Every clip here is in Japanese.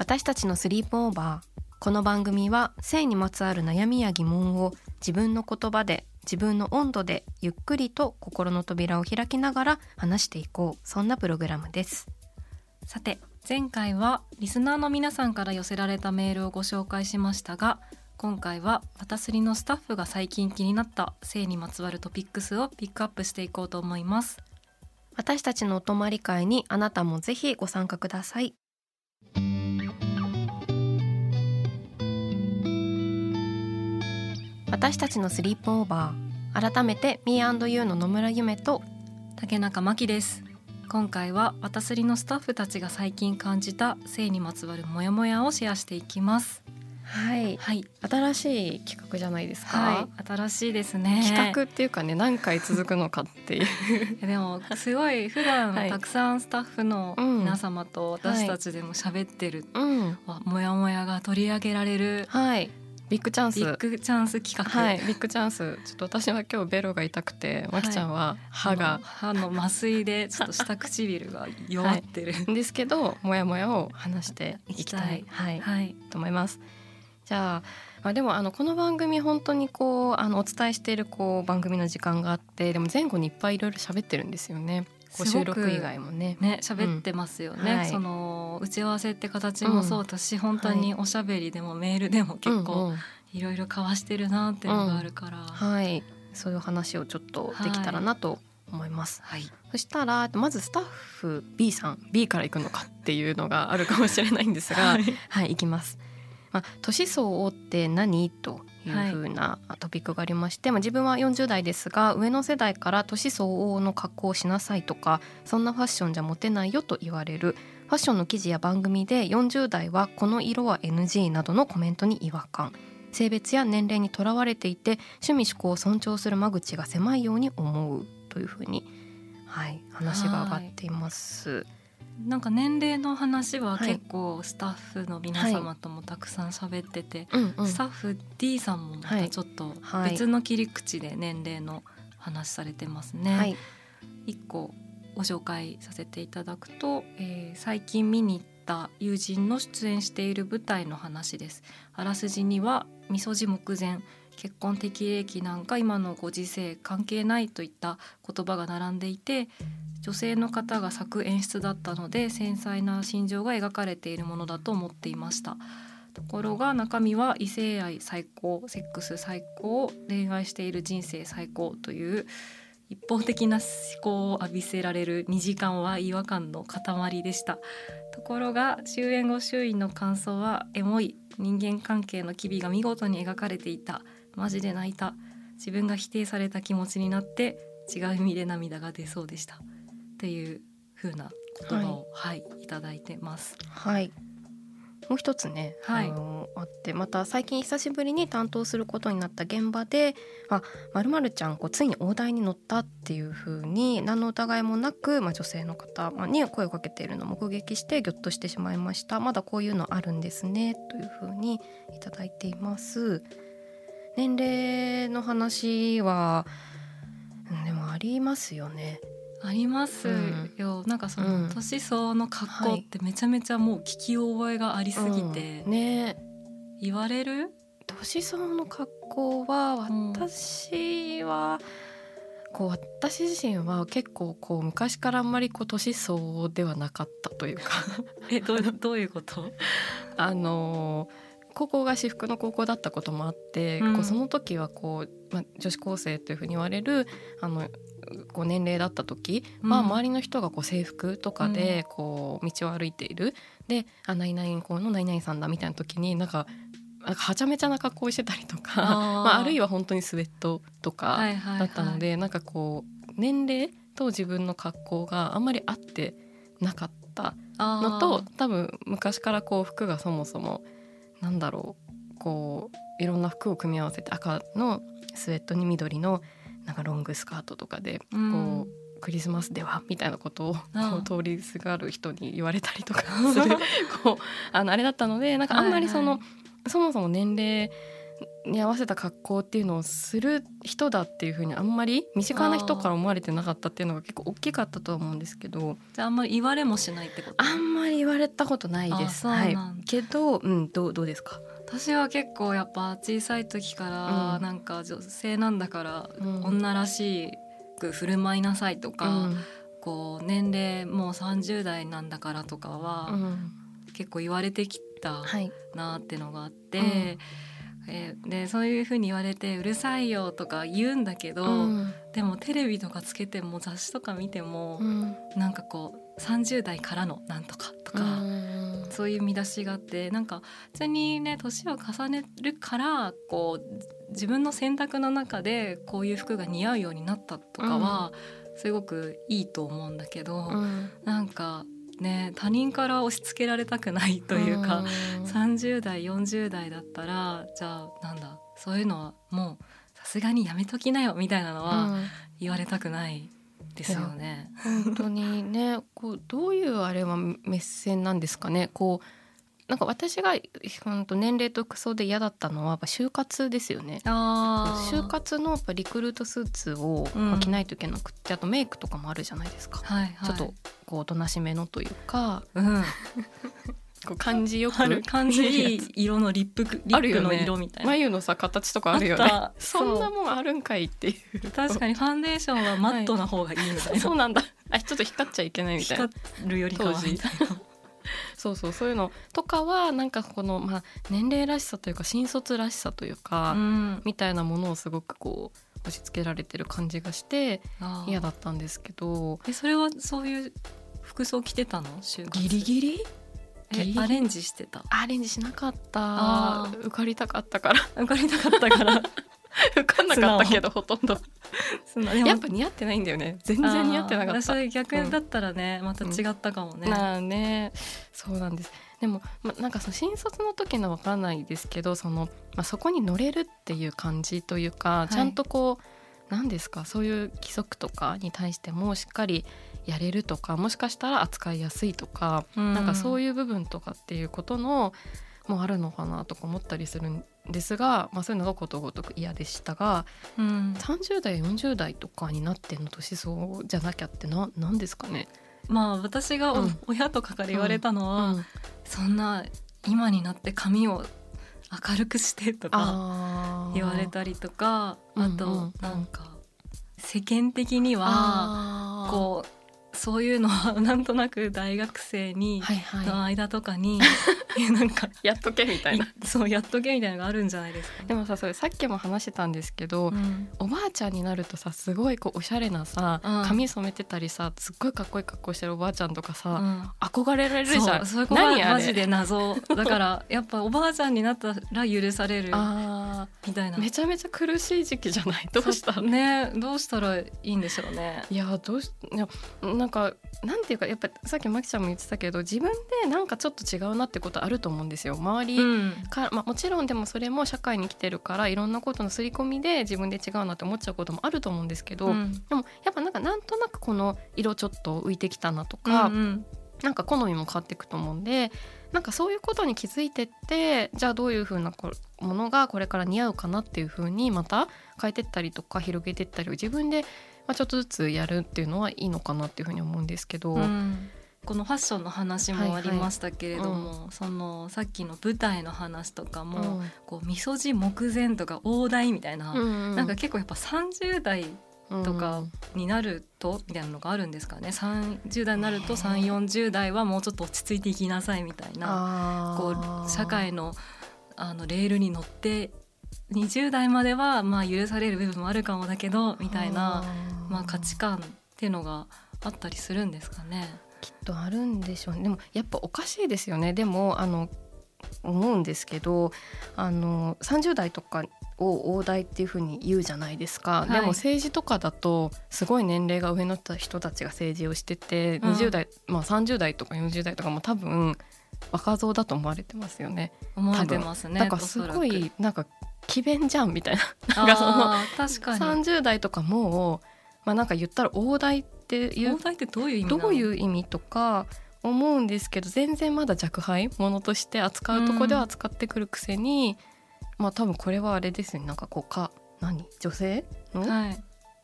私たちのスリープオーバー。この番組は性にまつわる悩みや疑問を自分の言葉で自分の温度でゆっくりと心の扉を開きながら話していこう。そんなプログラムです。さて前回はリスナーの皆さんから寄せられたメールをご紹介しましたが今回は私のスタッフが最近気になった性にまつわるトピックスをピックアップしていこうと思います。私たちのお泊まり会にあなたもぜひご参加ください私たちのスリープオーバー。改めて Me&You の野村夢と竹中真希です。今回は私のスタッフたちが最近感じた性にまつわるモヤモヤをシェアしていきます。はい、はい。新しい企画じゃないですか、はい。新しいですね。企画っていうかね何回続くのかっていう。でもすごい普段はい。たくさんスタッフの皆様と私たちでも喋ってる、うん。わモヤモヤが取り上げられるはいビッグチャンス。ビッグチャンス企画、はいビッグチャンス。ちょっと私は今日ベロが痛くてまきちゃんは歯あがの、歯の麻酔でちょっと下唇が弱ってる、ですけどモヤモヤを話していきたい。はい、はい。と思います。じゃあまあ、でもあのこの番組本当にこうあのお伝えしているこう番組の時間があってでも前後にいっぱいいろいろ喋ってるんですよねごく収録以外もね。ね喋ってますよね、うんはい。その打ち合わせって形もそうだし、本当におしゃべりでもメールでも結うん構うん。いろいろ交わしてるなっていうのがあるから、はい。そういう話をちょっとできたらなと思います。はい。そしたらまずスタッフ B さん B から行くのかっていうのがあるかもしれないんですが、はい。はい、いきます。まあ、年相応って何？というふうなトピックがありまして、まあ、自分は40代ですが上の世代から年相応の格好をしなさいとかそんなファッションじゃモテないよと言われるファッションの記事や番組で40代はこの色は NG などのコメントに違和感性別や年齢にとらわれていて趣味思考を尊重する間口が狭いように思うというふうに、はい、話が上がっています。なんか年齢の話は結構スタッフの皆様ともたくさん喋ってて、うんうん。スタッフ D さんもまたちょっとはい。別の切り口で年齢の話されてますね。はい。一個ご紹介させていただくと、えー最近見に行った友人の出演している舞台の話です。あらすじにはみそじ目前結婚適齢期なんか今のご時世関係ないといった言葉が並んでいて女性の方が作演出だったので繊細な心情が描かれているものだと思っていました。ところが中身は異性愛最高セックス最高恋愛している人生最高という一方的な思考を浴びせられる2時間は違和感の塊でした。ところが終演後周囲の感想はエモい人間関係の機微が見事に描かれていた。マジで泣いた。自分が否定された気持ちになって違う意味で涙が出そうでした。っていう風な言葉をはい、い、ただいてますはい。もう一つね、はいあのあってまた最近久しぶりに担当することになった現場で「あまるまるちゃんこうついに大台に乗った」っていう風に何の疑いもなく、まあ、女性の方まあに声をかけているのを目撃してギョッとしてしまいましたまだこういうのあるんですねという風にいただいています。年齢の話はうんでもありますよね。あります。よ、なんかその、うん。年相応の格好ってめちゃめちゃもう聞き覚えがありすぎて、うん。ね。言われる？年相応の格好はうん私は、こう私自身は結構こう昔からあんまりこう年相応ではなかったというか。えどうどういうこと？あの高校が私服の高校だったこともあって、うん。こうその時はこう、まあ、女子高生というふうに言われるあのこう年齢だった時は、うん。周りの人がこう制服とかでこう道を歩いている。で「あ何々校の何々さんだ」みたいな時になんかなんかはちゃめちゃな格好をしてたりとかあー。まあ、あるいは本当にスウェットとかはいはいはい。だったので、なんかこう年齢と自分の格好があんまり合ってなかったのと多分昔からこう服がそもそもなんだろうこういろんな服を組み合わせて赤のスウェットに緑のなんかロングスカートとかでうん。こう、クリスマスではみたいなことをこあう通りすがる人に言われたりとか する。こうあのあれだったのでなんかあんまりその、はい。そもそも年齢に合わせた格好っていうのをする人だっていうふうにあんまり身近な人から思われてなかったっていうのが結構大きかったとは思うんですけどじゃああんまり言われもしないってこと？あんまり言われたことないです。はい。けど、うん、どうどうですか、私は結構やっぱ小さい時からうん。なんか女性なんだからうん。女らしく振る舞いなさいとか、うん。こう年齢もう30代なんだからとかはうん。結構言われてきたはい。なってのがあって、うん。えーでそういうふうに言われてうるさいよとか言うんだけど、うん。でもテレビとかつけても雑誌とか見てもう、ん。なんかこう30代からのなんとかとか。うんそういう見出しがあってなんか普通にね年を重ねるからこう自分の選択の中でこういう服が似合うようになったとかは、すごくいいと思うんだけど、うん。なんかね他人から押し付けられたくないというか、うん。30代40代だったらじゃあなんだそういうのはもうさすがにやめときなよみたいなのはうん。言われたくないですよね。本当にねこうどういうあれは目線なんですかね。こうなんか私が本当年齢と服装で嫌だったのはやっぱ就活ですよね。就活のやっぱリクルートスーツを着ないといけなくって、あとメイクとかもあるじゃないですか、はいはい、ちょっとこうおとなしめのというか。うん、こう感じよく。感じ。いい色のリップリップの色みたいな、眉のさ形とかあるよね。そんなもんあるんかいっていう。確かにファンデーションはマットな方がいいみたいな、そうなんだ。あちょっと光っちゃいけないみたいな。光るよりかはみたいなそうそうそういうのとかはなんかこの、まあ、年齢らしさというか新卒らしさというか、うん。みたいなものをすごくこう押し付けられてる感じがして嫌だったんですけど。えそれはそういう服装着てたの？ギリギリ？アレンジしてた？アレンジしなかった。受かりたかったから。受かりたかったから。受かんなかったけどほとんど。やっぱ似合ってないんだよね。全然似合ってなかった。あー私逆だったらね、また違ったかもね、なあね。そうなんです。でも、ま、なんかその新卒の時のわからないですけどその、まあ、そこに乗れるっていう感じというか、い。ちゃんとこう何ですか？そういう規則とかに対してもしっかりやれるとかもしかしたら扱いやすいとか、なんかそういう部分とかっていうことのもあるのかなとか思ったりするんですが、まあ、そういうのがことごとく嫌でしたがうん、30代40代とかになっての年相じゃなきゃってな何ですかね、まあ私がおうん。親とかから言われたのは、うん。そんな今になって髪を明るくしてとか言われたりとかあとなんか世間的にはこうそういうのはなんとなく大学生にはいはい。の間とかに なんかやっとけみたいな。そうやっとけみたいなのがあるんじゃないですか。でもさそれさっきも話してたんですけど、うん。おばあちゃんになるとさすごいこうおしゃれなさ、うん。髪染めてたりさすっごいかっこいい格好してるおばあちゃんとかさ、うん。憧れられるじゃん。そうそれ？マジで謎。だからやっぱおばあちゃんになったら許されるあみたいな。ーめちゃめちゃ苦しい時期じゃない？どうしたねどうしたらいいんでしょうね。いやどうしいやなんかなんていうかやっぱさっきまきちゃんも言ってたけど自分でなんかちょっと違うなってことあると思うんですよ。周り、うん。からまあ、もちろんでもそれも社会に来てるからいろんなことの刷り込みで自分で違うなって思っちゃうこともあると思うんですけど、うん。でもやっぱなんかなんとなくこの色ちょっと浮いてきたなとか、うんなんか好みも変わっていくと思うんでなんかそういうことに気づいてってじゃあどういう風なこものがこれから似合うかなっていう風にまた変えてったりとか広げてったりを自分で、まあ、ちょっとずつやるっていうのはいいのかなっていう風に思うんですけど。うん。このファッションの話もありましたけれども、そのさっきの舞台の話とかも、こうみそじ目前とか大台みたいな、うんなんか結構やっぱ30代とかになるとみたいなのがあるんですかね。30代になると3 4 0代はもうちょっと落ち着いていきなさいみたいなこう社会のあのレールに乗って20代まではまあ許される部分もあるかもだけどみたいなまあ価値観っていうのがあったりするんですかね。きっとあるんでしょうね。でもやっぱおかしいですよね。でもあの思うんですけどあの30代とかを大台っていうふうに言うじゃないですか、はい、でも政治とかだとすごい年齢が上の人たちが政治をしてて、うん、20代、まあ、30代とか40代とかも多分若造だと思われてますよね。思われてますね。だからすごいなんか詭弁じゃんみたいな。なんかその確かに。30代とかもまあなんか言ったら大台っていう大台ってどういう意味どういう意味とか思うんですけど全然まだ若輩ものとして扱うとこでは扱ってくるくせに、うん、まあ多分これはあれですね。なんかこうか何？女性？の、はい、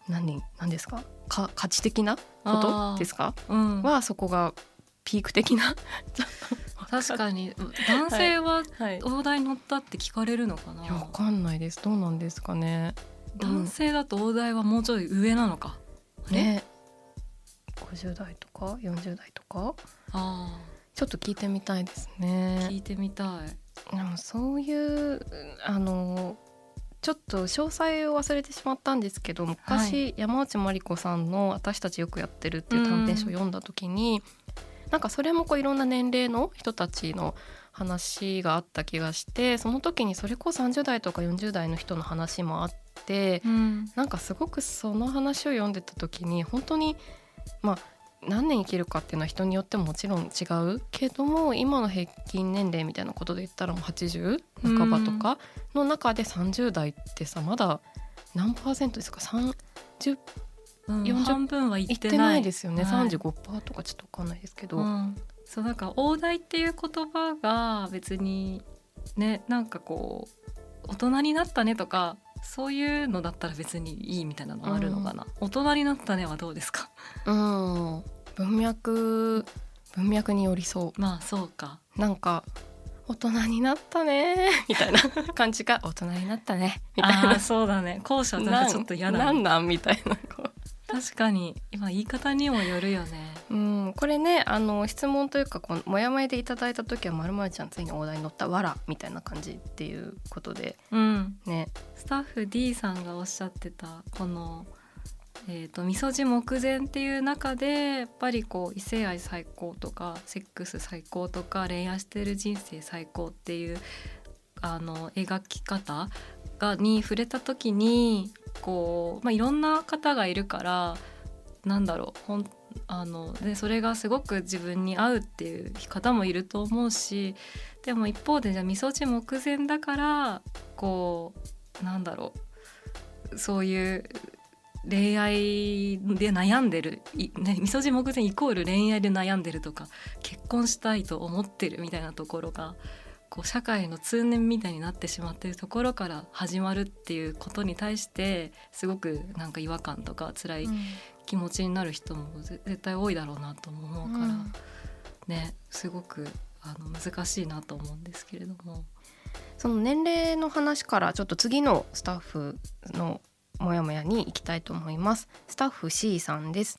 何？何ですか？か価値的なことですか、うん、はそこがピーク的な確かに。男性は大台乗ったって聞かれるのかな、はいはい、わかんないです。どうなんですかね。男性だと大台はもうちょい上なのか？ね50代とか？40代とか？あちょっと聞いてみたいですね。聞いてみたい。でもそういうあのちょっと詳細を忘れてしまったんですけど昔、はい、山内真理子さんの「私たちよくやってる」っていう短編集を読んだ時に、なんかそれもこういろんな年齢の人たちの話があった気がしてその時にそれこそ30代とか40代の人の話もあって、うん、なんかすごくその話を読んでた時に本当にまあ何年生きるかっていうのは人によってももちろん違うけども今の平均年齢みたいなことで言ったらもう80半ばとかの中で30代ってさまだ何パーセントですか？30うん、半分はいってない。ですよね、はい、35%とかちょっと分かんないですけど、うん、そうなんか大台っていう言葉が別にねなんかこう大人になったねとかそういうのだったら別にいいみたいなのあるのかな、うん、大人になったねはどうですか？うん。文脈文脈によりそう。まあそうか。なんか大人になったねみたいな 感じが大人になったねみたいな。そうだね。後者だとちょっと嫌ななんなん？みたいな 確かに今言い方にもよるよね。うん、これねあの質問というかこのもやもやでいただいた時はまるまるちゃんついに大台に乗ったわらみたいな感じっていうことで、うん、ねスタッフ D さんがおっしゃってたこのえーと、みそじ目前っていう中でやっぱりこう異性愛最高とかセックス最高とか恋愛してる人生最高っていうあの描き方がに触れた時にこう、まあ、いろんな方がいるからなんだろうほんあのでそれがすごく自分に合うっていう方もいると思うしでも一方でじゃあみそじ目前だからこうなんだろうそういう恋愛で悩んでる、みそじ目前イコール恋愛で悩んでるとか結婚したいと思ってるみたいなところがこう社会の通念みたいになってしまっているところから始まるっていうことに対してすごくなんか違和感とか辛い気持ちになる人も絶対多いだろうなと思うから、うん、ねすごくあの難しいなと思うんですけれども。その年齢の話からちょっと次のスタッフのモヤモヤに行きたいと思います。スタッフ C さんです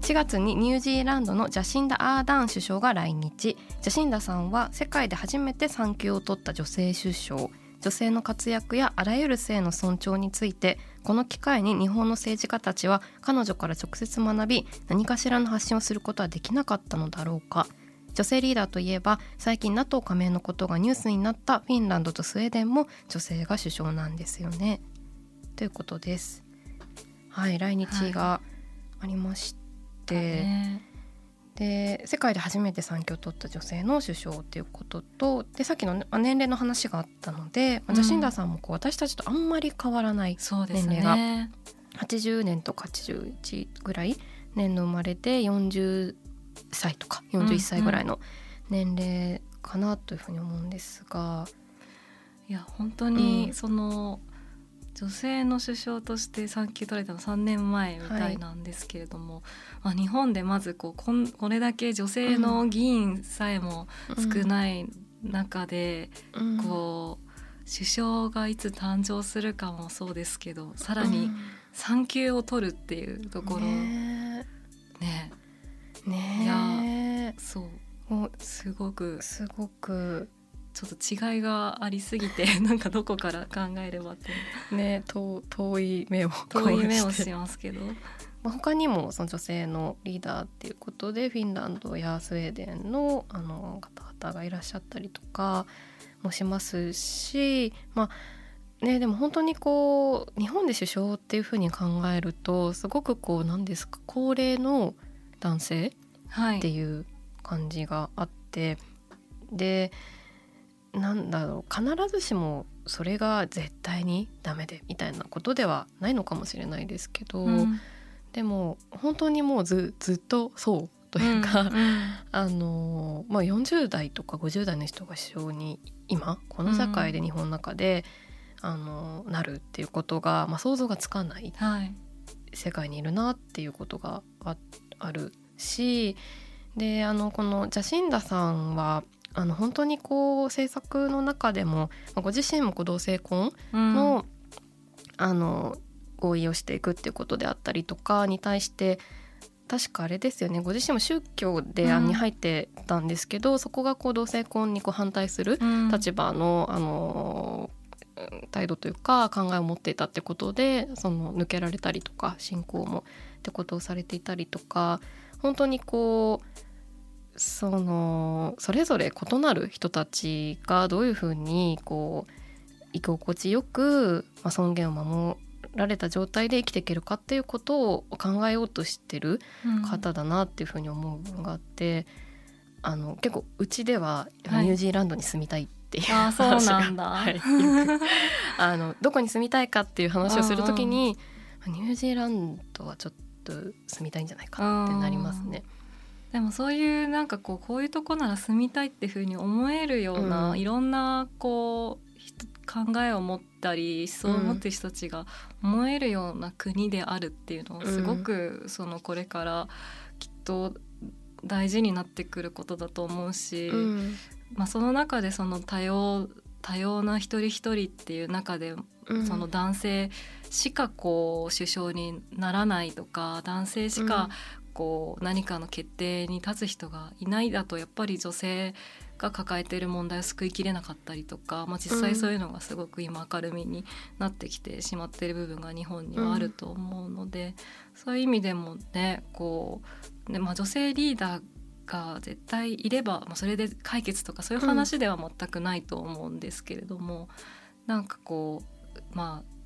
4月にニュージーランドのジャシンダ・アーダーン首相が来日ジャシンダさんは世界で初めて産休を取った女性首相女性の活躍やあらゆる性の尊重についてこの機会に日本の政治家たちは彼女から直接学び何かしらの発信をすることはできなかったのだろうか女性リーダーといえば最近 NATO 加盟のことがニュースになったフィンランドとスウェーデンも女性が首相なんですよね。ということです。はい来日がありました、ね、で世界で初めて産休を取った女性の首相っていうこととでさっきの年齢の話があったので、うん、ジャシンダさんもこう私たちとあんまり変わらない年齢が、ね、80年とか81ぐらい年の生まれで40歳とか41歳ぐらいの年齢かなというふうに思うんですが。いや本当にその、女性の首相として産休取れたの3年前みたいなんですけれども、はい、まあ、日本でまずこうこんこれだけ女性の議員さえも少ない中で、うん、こう首相がいつ誕生するかもそうですけどさらに産休を取るっていうところ。ねね。ねいやそうすごく。すごくちょっと違いがありすぎて なんかどこから考えればってね遠遠い目を遠い目をしますけど。まあ、他にもその女性のリーダーっていうことでフィンランドやスウェーデンのあの方々がいらっしゃったりとかもしますしまあねでも本当にこう日本で首相っていうふうに考えるとすごくこう何ですか高齢の男性はいっていう感じがあって、でなんだろう必ずしもそれが絶対にダメでみたいなことではないのかもしれないですけど、うん。でも本当にもうずずっとそうというか、うんうん。あのまあ、40代とか50代の人が首相に今この社会で日本の中で、あのなるっていうことが、まあ、想像がつかないはい。世界にいるなっていうことがああるしであのこのジャシンダさんはあの本当にこう政策の中でも、まあご自身もこう同性婚の,、あの合意をしていくっていうことであったりとかに対して確かあれですよねご自身も宗教で、あうんに入ってたんですけどそこがこう同性婚にこう反対するうん。立場の、あのうん態度というか考えを持っていたってことでその抜けられたりとか信仰もってことをされていたりとか本当にこうそのそれぞれ異なる人たちがどういうふうにこう居心地よく、まあ、尊厳を守られた状態で生きていけるかっていうことを考えようとしてるうん。方だなっていうふうに思う部分があって、あの結構うちでははい。ニュージーランドに住みたいっていうあーそうなんだ。はいあのどこに住みたいかっていう話をするときにニュージーランドはちょっと住みたいんじゃないかってなりますね。でもそういうなんかこうこういうとこなら住みたいっていうふうに思えるような、うん。いろんなこうひ考えを持ったり思想を持ってる人たちが思えるような国であるっていうのをすごくそのこれからきっと大事になってくることだと思うし、うん。まあ、その中でその多様多様な一人一人っていう中でうん。その男性しかこう首相にならないとか男性しかこう何かの決定に立つ人がいないだとやっぱり女性が抱えている問題を救いきれなかったりとか、まあ、実際そういうのがすごく今明るみになってきてしまっている部分が日本にはあると思うので、そういう意味でもねこうね、まあ、女性リーダーが絶対いれば、まあ、それで解決とかそういう話では全くないと思うんですけれども、なんかこうまあ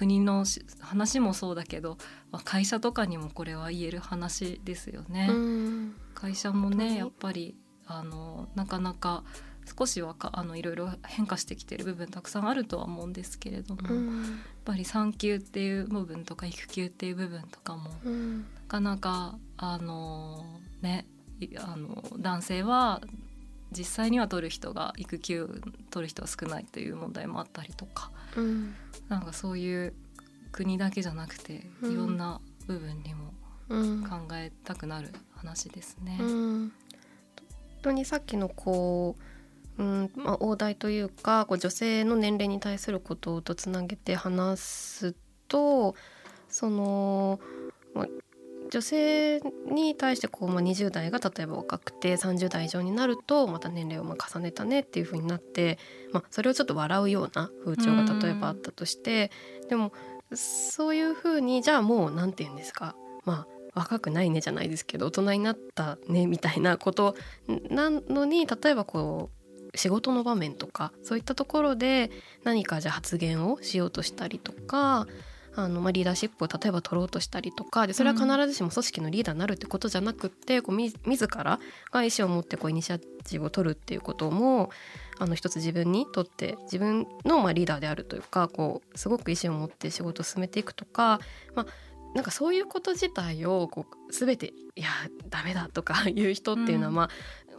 国のし話もそうだけど、まあ、会社とかにもこれは言える話ですよね。うん。会社もねやっぱりあのなかなか少しはかあのいろいろ変化してきてる部分たくさんあるとは思うんですけれども、やっうんぱり産休っていう部分とか育休っていう部分とかもうん。なかなかあのねいあの男性は実際には取る人が育休取る人は少ないという問題もあったりとかうん。なんかそういう国だけじゃなくてうん。いろんな部分にもうん。考えたくなる話ですね。うん。本当にさっきのこう、うんまあ、大台というかこう女性の年齢に対することとつなげて話すとその、まあ女性に対してこう、まあ、20代が例えば若くて30代以上になるとまた年齢をまあ重ねたねっていう風になって、まあ、それをちょっと笑うような風潮が例えばあったとしてでもそういう風にじゃあもう何て言うんですかまあ若くないねじゃないですけど大人になったねみたいなことなのに例えばこう仕事の場面とかそういったところで何かじゃあ発言をしようとしたりとかあの、まあ、リーダーシップを例えば取ろうとしたりとかでそれは必ずしも組織のリーダーになるってことじゃなくってこうみ自らが意思を持ってこうイニシアチブを取るっていうこともあの一つ自分にとって自分のまあリーダーであるというかこうすごく意思を持って仕事を進めていくとか、まあ、なんかそういうこと自体をこう全て「いやダメだ」とか いう人っていうのは、うん。まあ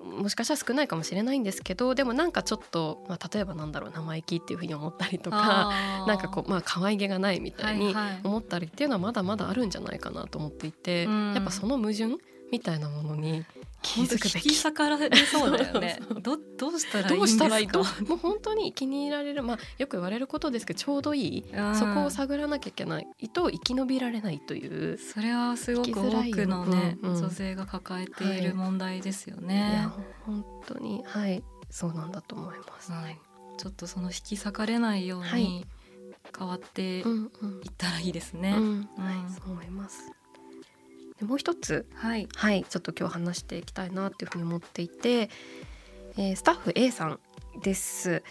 もしかしたら少ないかもしれないんですけどでもなんかちょっと、まあ、例えばなんだろう生意気っていうふうに思ったりとかなんかこうまあ可愛げがないみたいにはいはい。思ったりっていうのはまだまだあるんじゃないかなと思っていて、うん。やっぱその矛盾みたいなものに気づくべき。引き裂かれそうだよね。どどうしたらいいんですか？どうしたらいいと？もう本当に気に入られるまあよく言われることですけどちょうどいい。そこを探らなきゃいけないと生き延びられないというそれはすごく多くのね、うんうん。女性が抱えている問題ですよね、い。や本当にはい。そうなんだと思います、はい。ちょっとその引き裂かれないようはい。に変わっていっうん。うんたらいいですね、うん。はい。そう思います。でもう一つ。はい。はい。ちょっと今日話していきたいなっていうふうに思っていて、えースタッフ A さんです。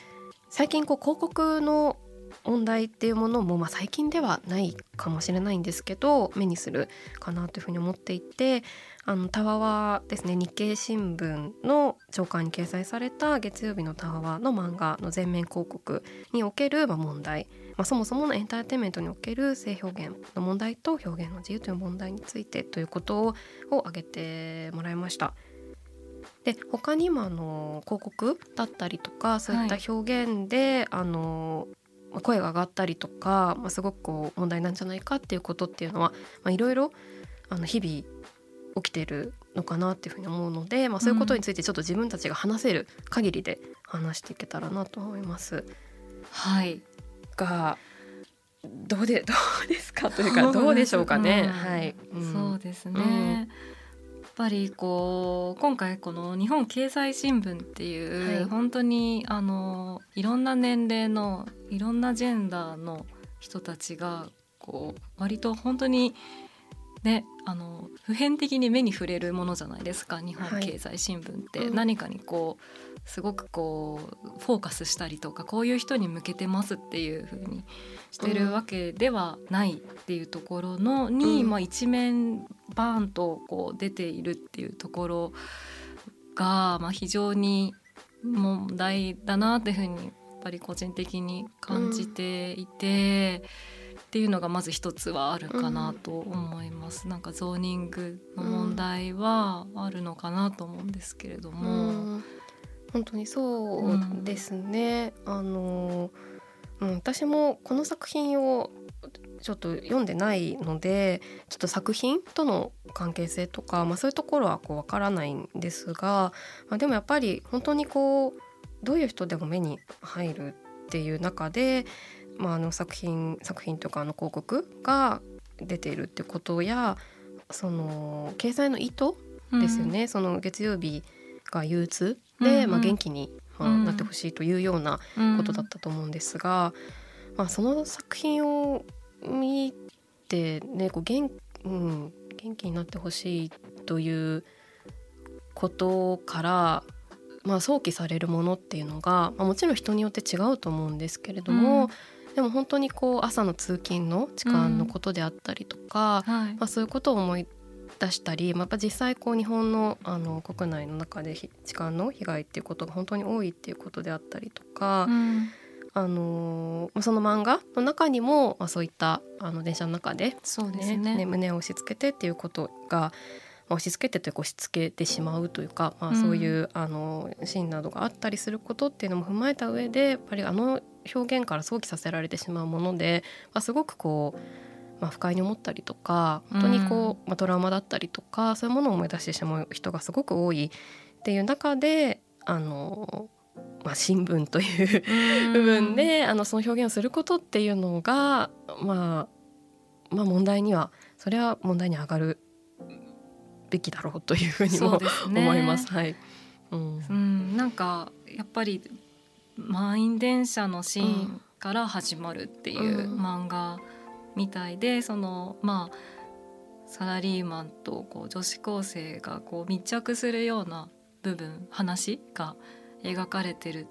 最近こう広告の問題っていうものも、まあ、最近ではないかもしれないんですけど目にするかなというふうに思っていてあのタワワですね。日経新聞の朝刊に掲載された月曜日のタワワの漫画の全面広告における、まあ、問題、まあ、そもそものエンターテインメントにおける性表現の問題と表現の自由という問題についてということをを挙げてもらいました。で他にもあの広告だったりとかそういった表現で、あのまあ声が上がったりとか、まあ、すごくこう問題なんじゃないかっていうことっていうのは、まあ、いろいろあの日々起きてるのかなっていうふうに思うので、まあ、そういうことについてちょっと自分たちが話せる限りで話していけたらなと思います。はい。がどうでどうですかというかどうでしょうかね。うんはい、ん。そうですね、やっぱりこう今回この日本経済新聞っていう、はい。本当にあのいろんな年齢のいろんなジェンダーの人たちがこう割と本当にねあの普遍的に目に触れるものじゃないですか日本経済新聞って、うん。何かにこうすごくこうフォーカスしたりとかこういう人に向けてますっていう風にしてるわけではないっていうところのに、うん。まあ、一面バーンとこう出ているっていうところが、まあ、非常に問題だなっていうふうにやっぱり個人的に感じていて。っていうのがまず一つはあるかなと思います、なんかゾーニングの問題はあるのかなと思うんですけれども、うん本当にそうですね。あの、うん、私もこの作品をちょっと読んでないのでちょっと作品との関係性とか、まあ、そういうところはこうわからないんですが、まあ、でもやっぱり本当にこうどういう人でも目に入るっていう中で、まあ、あの作品作品とかあの広告が出ているってことやその掲載の意図ですよね、その月曜日が憂鬱で、うんうん。まあ、元気に、まあうん。なってほしいというようなうんことだったと思うんですが、まあ、その作品を見てねこう元,、うん、元気になってほしいということから、まあ、想起されるものっていうのが、まあ、もちろん人によって違うと思うんですけれども、でも本当にこう朝の通勤の時間のことであったりとか、はい。まあ、そういうことを思い出したり、まあ、やっぱ実際こう日本のあの国内の中でひ痴漢の被害っていうことが本当に多いっていうことであったりとか、うん。あのーその漫画の中にも、まあ、そういったあの電車の中で、そうですね。ね胸を押し付けてっていうことが、まあ押し付けてというか押し付けてしまうというか、まあ、うん。そういう、あのシーンなどがあったりすることっていうのも踏まえた上でやっぱりあの表現から想起させられてしまうもので、まあ、すごくこう、まあ、不快に思ったりとか本当にこう、まあ、トラウマだったりとかそういうものを思い出してしまう人がすごく多いっていう中であの、まあ、新聞という部分で、あのその表現をすることっていうのが、まあ、まあ問題にはそれは問題に上がるべきだろうというふうにもね。思います。はい、うん。うん、なんかやっぱり満員電車のシーンから始まるっていううん。漫画みたいで、そのまあサラリーマンとこう女子高生がこう密着するような部分話が描かれてる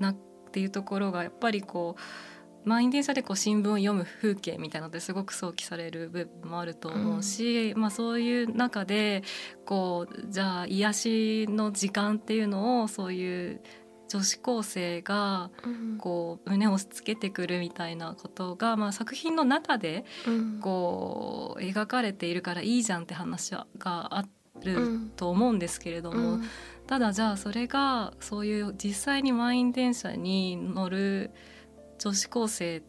なっていうところがやっぱりこう満員電車でこう新聞を読む風景みたいなのですごく想起される部分もあると思うし、まあ、そういう中でこうじゃあ癒しの時間っていうのをそういう女子高生がうん。こう胸を押し付けてくるみたいなことが、まあ、作品の中でうん。こう描かれているからいいじゃんって話があうるん。と思うんですけれども、うん。ただじゃあそれがそういう実際に満員電車に乗る女子高生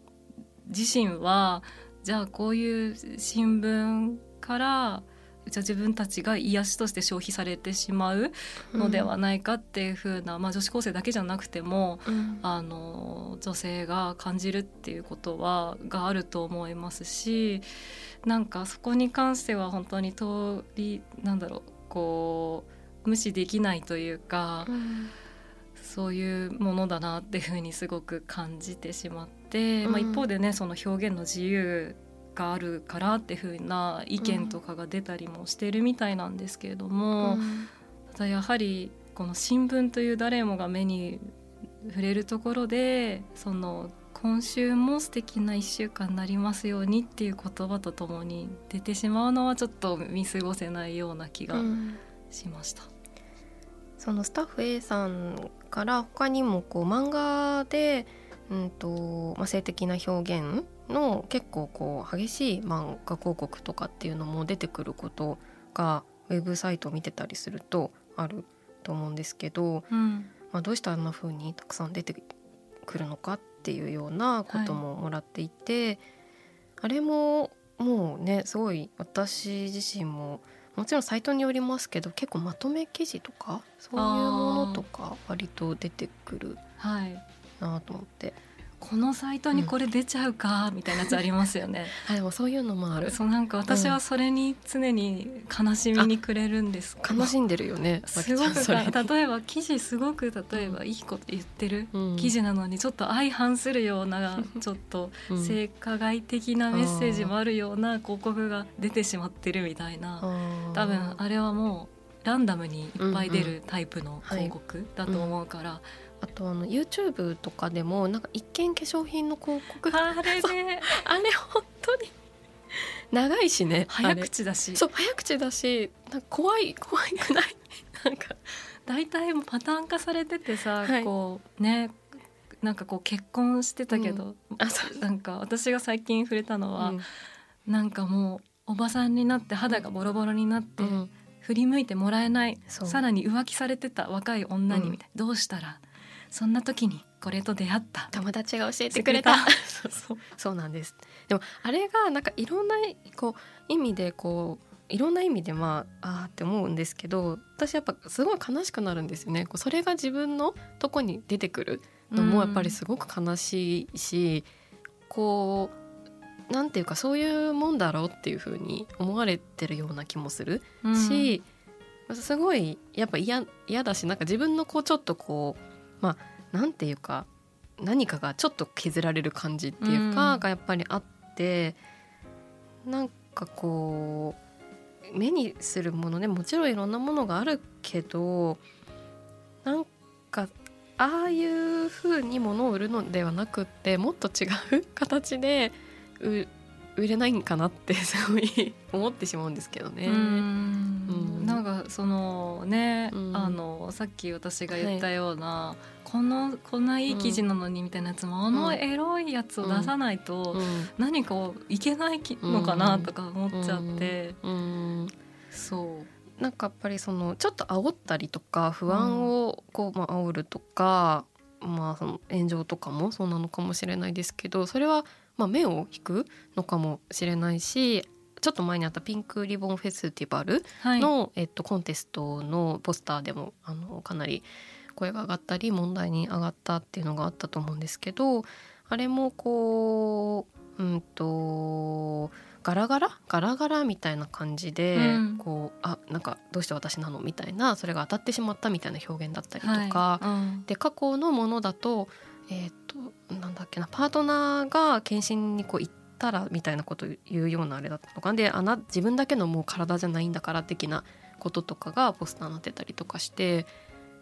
自身はじゃあこういう新聞からじゃあ自分たちが癒しとして消費されてしまうのではないかっていう風な、まあ、女子高生だけじゃなくても、うん、あの女性が感じるっていうことはがあると思いますしなんかそこに関しては本当に通りなんだろうこう無視できないというか。うんそういうものだなっていうふうにすごく感じてしまって、うん、まあ、一方でねその表現の自由があるからっていうふうな意見とかが出たりもしてるみたいなんですけれども、うん、ただやはりこの新聞という誰もが目に触れるところでその今週も素敵な1週間になりますようにっていう言葉とともに出てしまうのはちょっと見過ごせないような気がしました。うん、そのスタッフ A さんから他にもこう漫画で、うんとまあ、性的な表現の結構こう激しい漫画広告とかっていうのも出てくることがウェブサイトを見てたりするとあると思うんですけど、うん、まあ、どうしてあんな風にたくさん出てくるのかっていうようなことももらっていて、はい、あれももうねすごい私自身ももちろんサイトによりますけど結構まとめ記事とかそういうものとか割と出てくるなと思って。このサイトにこれ出ちゃうか、みたいなやつありますよね。あでもそういうのもある。そうなんか私はそれに常に悲しみにくれるんです。悲しんでるよね。すごく例えば記事すごく例えばいいこと言ってる記事なのにちょっと相反するような、ちょっと性加害的なメッセージもあるような広告が出てしまってるみたいな。多分あれはもうランダムにいっぱい出るタイプの広告だと思うから。あとあの YouTube とかでもなんか一見化粧品の広告あれね。あれ本当に長いしね早口だし。そう早口だしなんか怖い怖いくない？なんか。大体パターン化されててさ、はい、こうねなんかこう結婚してたけど、うん、あそう。なんか私が最近触れたのは、うん、なんかもうおばさんになって肌がボロボロになって、うん、振り向いてもらえないさらに浮気されてた若い女にみたいな、どうしたらそんな時にこれと出会った。友達が教えてくれた。そうそうそうなんです。でもあれがなんかいろんなこう意味でこういろんな意味でまああって思うんですけど私やっぱすごい悲しくなるんですよね。それが自分のとこに出てくるのもやっぱりすごく悲しいし、うん、こうなんていうかそういうもんだろうっていうふうに思われてるような気もするし、うん、すごいやっぱ嫌だしなんか自分のこうちょっとこうまあなんていうか何かがちょっと削られる感じっていうか、がやっぱりあってなんかこう目にするものねもちろんいろんなものがあるけどなんかああいう風に物を売るのではなくってもっと違う形で売れないんかなって すごい思ってしまうんですけどね。うん。なんかそのね、うん、あのさっき私が言ったような、はい、このこんないい記事なのにみたいなやつも、うん、あのエロいやつを出さないと何かいけないのかなとか思っちゃって、そう。なんかやっぱりそのちょっと煽ったりとか不安をこう、まあ煽るとか、まあその炎上とかもそうなのかもしれないですけどそれはまあ、目を引くのかもしれないしちょっと前にあったピンクリボンフェスティバルの、はい、えっと、コンテストのポスターでもあのかなり声が上がったり問題に上がったっていうのがあったと思うんですけどあれもこううんとガラガラ？ガラガラみたいな感じで、うん、こうあなんかどうして私なの？みたいなそれが当たってしまったみたいな表現だったりとか、はい。うん、で過去のものだとえっ、となんだっけなパートナーが検診にこう行ったらみたいなこと言うようなあれだったのかな。であな自分だけのもう体じゃないんだから的なこととかがポスターになってたりとかして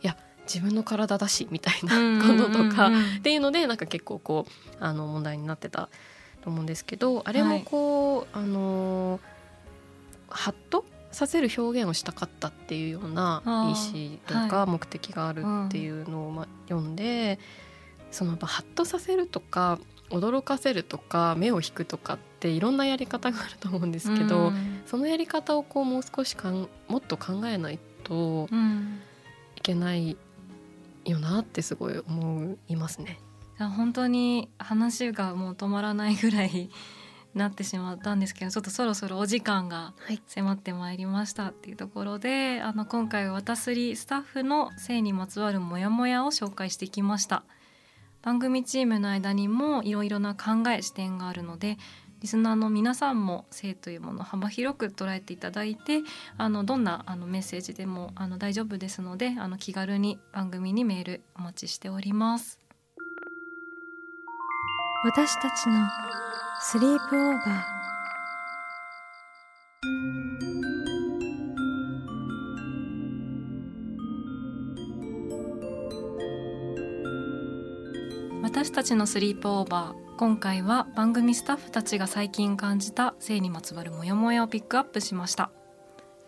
いや自分の体だしみたいなこととかっていうのでなんか結構こうあの問題になってたと思うんですけどあれもこう、はい、あのハッとさせる表現をしたかったっていうような意思とか目的があるっていうのをまあ読んで。そのハッとさせるとか驚かせるとか目を引くとかっていろんなやり方があると思うんですけど、うん、そのやり方をこうもう少しかんもっと考えないといけないよなってすごい思いますね。本当に話がもう止まらないぐらいなってしまったんですけどちょっとそろそろお時間が迫ってまいりましたっていうところで、はい、あの今回は「私りスタッフの性にまつわるモヤモヤを紹介してきました番組チームの間にもいろいろな考え視点があるのでリスナーの皆さんも性というものを幅広く捉えていただいてあのどんなあのメッセージでもあの大丈夫ですのであの気軽に番組にメールお待ちしております。私たちのスリープオーバー。私たちのスリープオーバー今回は番組スタッフたちが最近感じた性にまつわるモヤモヤをピックアップしました。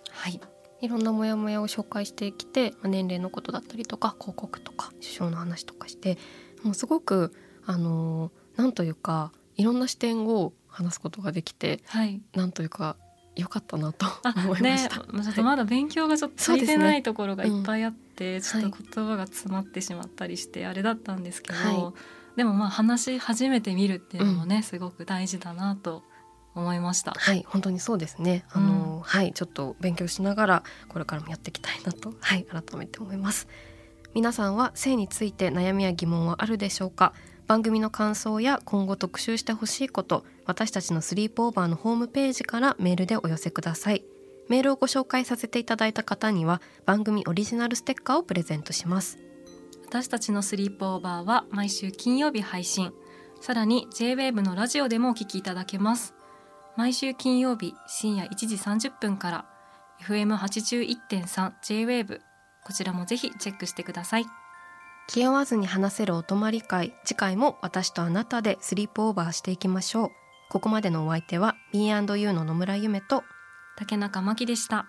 はい。いろんなモヤモヤを紹介してきて年齢のことだったりとか広告とか首相の話とかしてもうすごくあのなんというかいろんな視点を話すことができて、はい、なんというか良かったなと思いました。ね、ちょっとまだ勉強がちょっと足りてないところがいっぱいあって、ねうん、ちょっと言葉が詰まってしまったりしてあれだったんですけど、はい、でもまあ話し始めてみるっていうのもね、うん、すごく大事だなと思いました。はい、本当にそうですね。あの、うん、はいちょっと勉強しながらこれからもやっていきたいなとはい改めて思います。皆さんは性について悩みや疑問はあるでしょうか？番組の感想や今後特集してほしいこと私たちのスリープオーバーのホームページからメールでお寄せくださいメールをご紹介させていただいた方には番組オリジナルステッカーをプレゼントします私たちのスリープオーバーは毎週金曜日配信。さらに JWAVE のラジオでもお聞きいただけます。毎週金曜日深夜1時30分から FM81.3 JWAVE こちらもぜひチェックしてください。気負わずに話せるお泊まり会。次回も私とあなたでスリープオーバーしていきましょう。ここまでのお相手は B&U の野村夢と竹中真希でした。